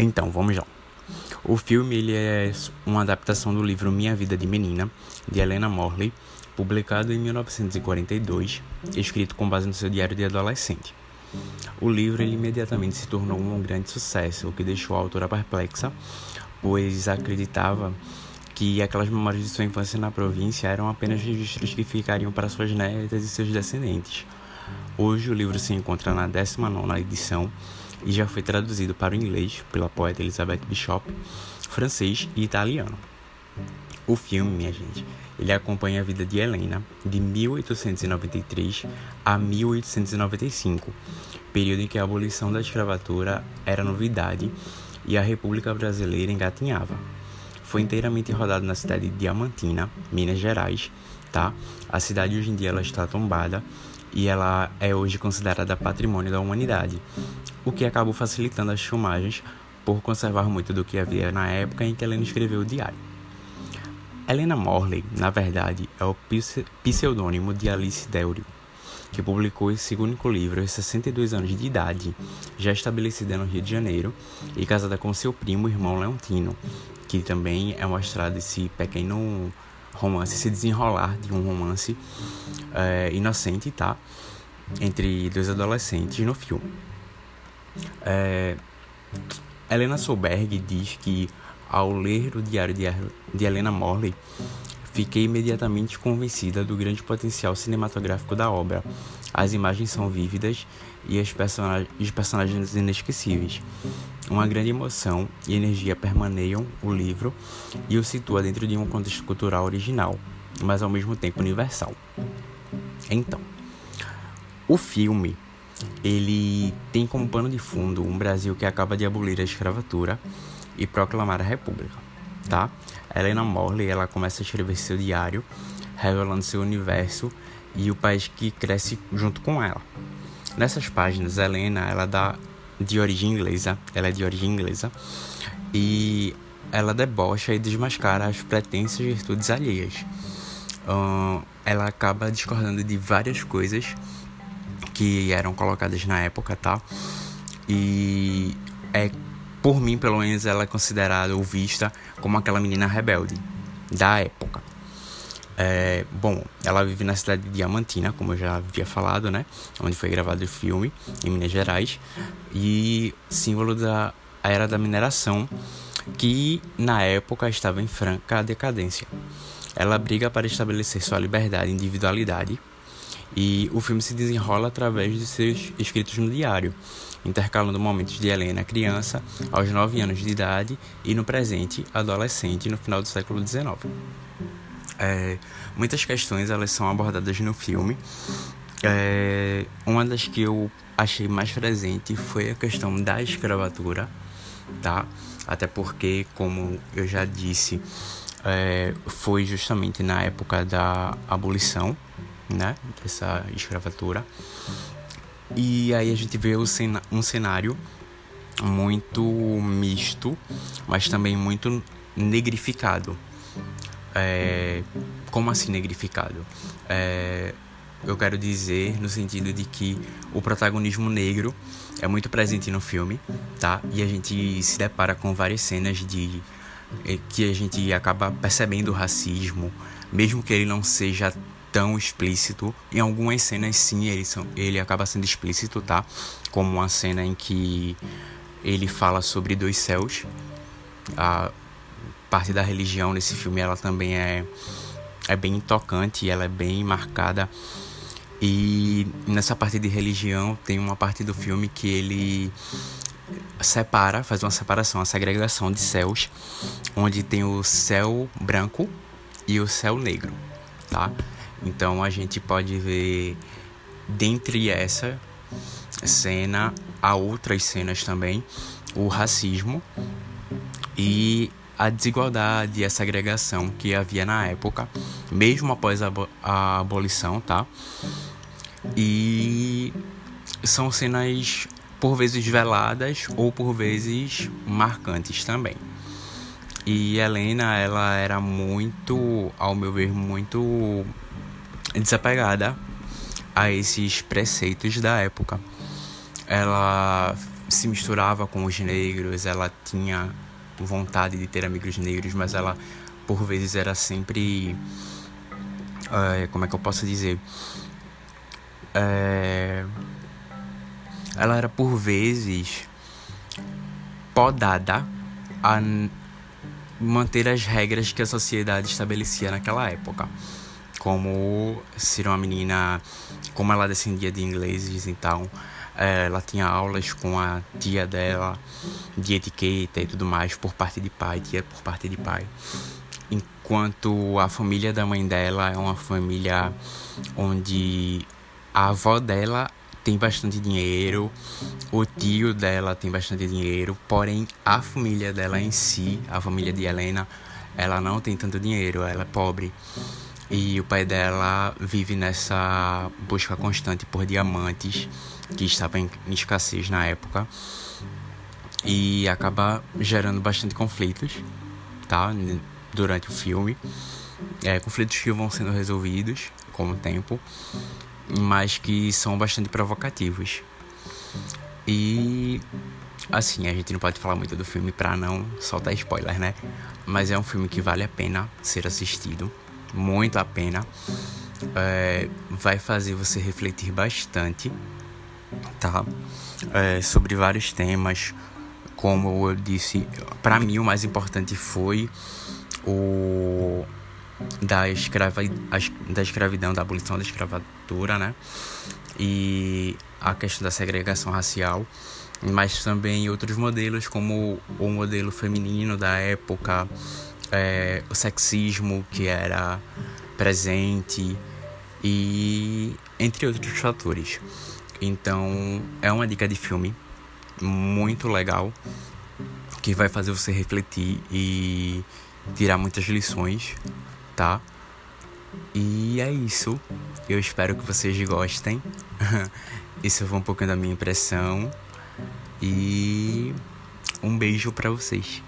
Então, vamos lá. O filme ele é uma adaptação do livro Minha Vida de Menina, de Helena Morley, publicado em 1942, escrito com base no seu diário de adolescente. O livro ele imediatamente se tornou um grande sucesso, o que deixou a autora perplexa, pois acreditava que aquelas memórias de sua infância na província eram apenas registros que ficariam para suas netas e seus descendentes. Hoje o livro se encontra na 19ª edição e já foi traduzido para o inglês pela poeta Elizabeth Bishop, francês e italiano. O filme, minha gente, ele acompanha a vida de Helena de 1893 a 1895, período em que a abolição da escravatura era novidade e a República Brasileira engatinhava. Foi inteiramente rodado na cidade de Diamantina, Minas Gerais, tá? A cidade hoje em dia ela está tombada e ela é hoje considerada patrimônio da humanidade, o que acabou facilitando as filmagens por conservar muito do que havia na época em que Helena escreveu o diário. Helena Morley, na verdade, é o pseudônimo de Alice Delrio, que publicou esse único livro aos 62 anos de idade, já estabelecida no Rio de Janeiro e casada com seu primo irmão Leontino, que também é mostrado esse pequeno romance, esse desenrolar de um romance é, inocente, tá? Entre dois adolescentes no filme. É, Helena Solberg diz que ao ler o diário de Helena Morley, fiquei imediatamente convencida do grande potencial cinematográfico da obra. As imagens são vívidas e os personagens inesquecíveis. Uma grande emoção e energia permaneiam o livro e o situa dentro de um contexto cultural original, mas ao mesmo tempo universal. Então, o filme ele tem como pano de fundo um Brasil que acaba de abolir a escravatura e proclamar a República, tá? Helena Morley, ela começa a escrever seu diário, revelando seu universo e o país que cresce junto com ela. Nessas páginas, Helena, ela dá de origem inglesa, ela é de origem inglesa, e ela debocha e desmascara as pretensas virtudes alheias. Uh, ela acaba discordando de várias coisas que eram colocadas na época, tá? E é por mim, pelo menos, ela é considerada ou vista como aquela menina rebelde da época. É, bom, ela vive na cidade de Diamantina, como eu já havia falado, né? Onde foi gravado o filme, em Minas Gerais. E símbolo da era da mineração, que na época estava em franca decadência. Ela briga para estabelecer sua liberdade e individualidade. E o filme se desenrola através de seus escritos no diário, intercalando momentos de Helena criança, aos 9 anos de idade, e no presente, adolescente, no final do século XIX. É, muitas questões elas são abordadas no filme. É, uma das que eu achei mais presente foi a questão da escravatura, tá? Até porque, como eu já disse, é, foi justamente na época da abolição, né, escravatura. E aí a gente vê um cenário muito misto, mas também muito negrificado. É, como assim negrificado? É, eu quero dizer no sentido de que o protagonismo negro é muito presente no filme, tá? E a gente se depara com várias cenas de é, que a gente acaba percebendo o racismo, mesmo que ele não seja tão explícito. Em algumas cenas, sim, ele, são, ele acaba sendo explícito, tá? Como uma cena em que ele fala sobre dois céus. A parte da religião nesse filme, ela também é, é bem tocante, ela é bem marcada. E nessa parte de religião, tem uma parte do filme que ele separa, faz uma separação, uma segregação de céus, onde tem o céu branco e o céu negro, tá? Então a gente pode ver dentre essa cena há outras cenas também o racismo e a desigualdade e a segregação que havia na época, mesmo após a, a abolição, tá? E são cenas por vezes veladas ou por vezes marcantes também. E Helena, ela era muito, ao meu ver, muito desapegada a esses preceitos da época. Ela se misturava com os negros, ela tinha vontade de ter amigos negros, mas ela por vezes era sempre. É, como é que eu posso dizer? É, ela era por vezes podada a manter as regras que a sociedade estabelecia naquela época. Como ser uma menina, como ela descendia de ingleses, então é, ela tinha aulas com a tia dela de etiqueta e tudo mais por parte de pai, tia por parte de pai. Enquanto a família da mãe dela é uma família onde a avó dela tem bastante dinheiro, o tio dela tem bastante dinheiro, porém a família dela em si, a família de Helena, ela não tem tanto dinheiro, ela é pobre. E o pai dela vive nessa busca constante por diamantes, que estava em escassez na época, e acaba gerando bastante conflitos, tá? Durante o filme. É, conflitos que vão sendo resolvidos com o tempo mas que são bastante provocativos. E assim, a gente não pode falar muito do filme pra não soltar spoiler, né? Mas é um filme que vale a pena ser assistido, muito a pena. É, vai fazer você refletir bastante, tá? É, sobre vários temas. Como eu disse, para mim o mais importante foi o da, escrava, da escravidão, da abolição da escravatura, né? E a questão da segregação racial, mas também outros modelos, como o modelo feminino da época, é, o sexismo que era presente e entre outros fatores. Então, é uma dica de filme muito legal que vai fazer você refletir e tirar muitas lições tá? E é isso. Eu espero que vocês gostem. isso foi um pouquinho da minha impressão. E um beijo para vocês.